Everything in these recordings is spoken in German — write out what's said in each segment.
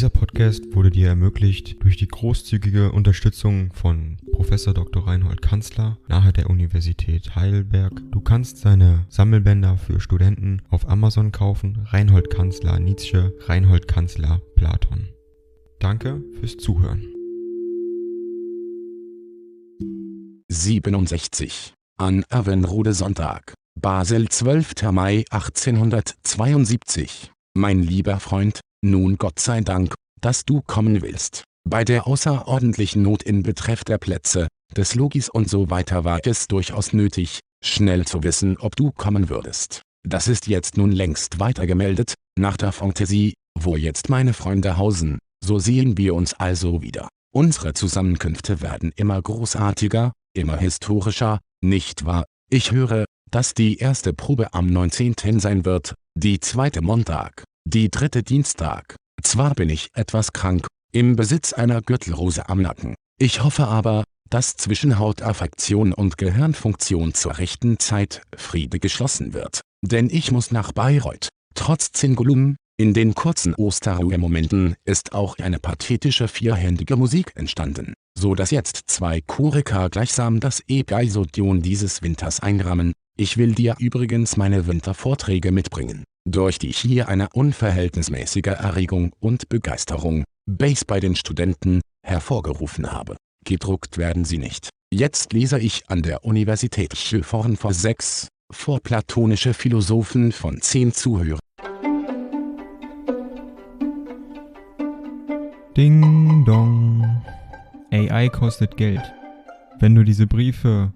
Dieser Podcast wurde dir ermöglicht durch die großzügige Unterstützung von Professor Dr. Reinhold Kanzler nahe der Universität Heidelberg. Du kannst seine Sammelbänder für Studenten auf Amazon kaufen. Reinhold Kanzler Nietzsche, Reinhold Kanzler Platon. Danke fürs Zuhören. 67. An Avenrode Sonntag. Basel 12. Mai 1872. Mein lieber Freund, nun Gott sei Dank, dass du kommen willst. Bei der außerordentlichen Not in Betreff der Plätze, des Logis und so weiter war es durchaus nötig, schnell zu wissen ob du kommen würdest. Das ist jetzt nun längst weitergemeldet, nach der Fantasie, wo jetzt meine Freunde hausen, so sehen wir uns also wieder. Unsere Zusammenkünfte werden immer großartiger, immer historischer, nicht wahr? Ich höre, dass die erste Probe am 19. sein wird, die zweite Montag, die dritte Dienstag. Zwar bin ich etwas krank, im Besitz einer Gürtelrose am Nacken. Ich hoffe aber, dass zwischen Hautaffektion und Gehirnfunktion zur rechten Zeit Friede geschlossen wird. Denn ich muss nach Bayreuth. Trotz Zingulum, in den kurzen Osterruhemomenten ist auch eine pathetische vierhändige Musik entstanden, so dass jetzt zwei Choriker gleichsam das Egeisodion dieses Winters einrahmen. Ich will dir übrigens meine Wintervorträge mitbringen durch die ich hier eine unverhältnismäßige Erregung und Begeisterung, Bass bei den Studenten, hervorgerufen habe. Gedruckt werden sie nicht. Jetzt lese ich an der Universität Schilforn vor sechs, vor platonische Philosophen von zehn Zuhörern. Ding dong. AI kostet Geld. Wenn du diese Briefe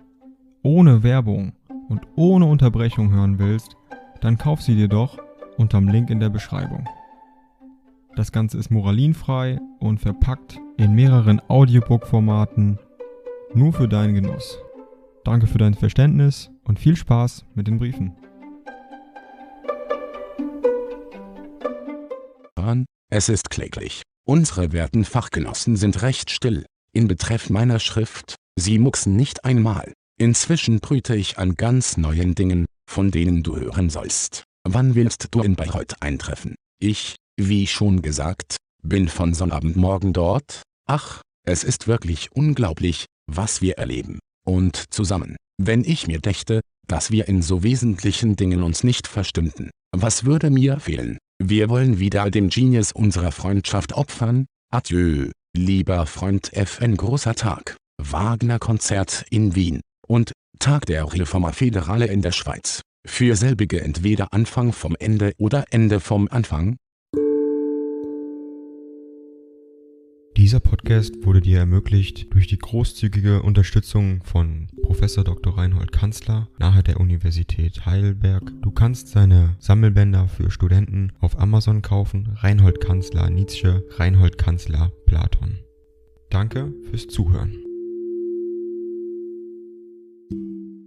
ohne Werbung und ohne Unterbrechung hören willst, dann kauf sie dir doch unterm Link in der Beschreibung. Das Ganze ist moralinfrei und verpackt in mehreren Audiobook-Formaten nur für deinen Genuss. Danke für dein Verständnis und viel Spaß mit den Briefen. Es ist kläglich. Unsere werten Fachgenossen sind recht still. In Betreff meiner Schrift, sie mucksen nicht einmal. Inzwischen brüte ich an ganz neuen Dingen, von denen du hören sollst. Wann willst du in Bayreuth eintreffen? Ich, wie schon gesagt, bin von Sonnabendmorgen dort. Ach, es ist wirklich unglaublich, was wir erleben. Und zusammen, wenn ich mir dächte, dass wir in so wesentlichen Dingen uns nicht verstünden, was würde mir fehlen? Wir wollen wieder dem Genius unserer Freundschaft opfern. Adieu, lieber Freund FN Großer Tag, Wagner-Konzert in Wien und Tag der Reforma Federale in der Schweiz. Für selbige entweder Anfang vom Ende oder Ende vom Anfang. Dieser Podcast wurde dir ermöglicht durch die großzügige Unterstützung von Professor Dr. Reinhold Kanzler nahe der Universität Heidelberg. Du kannst seine Sammelbänder für Studenten auf Amazon kaufen. Reinhold Kanzler Nietzsche, Reinhold Kanzler Platon. Danke fürs Zuhören.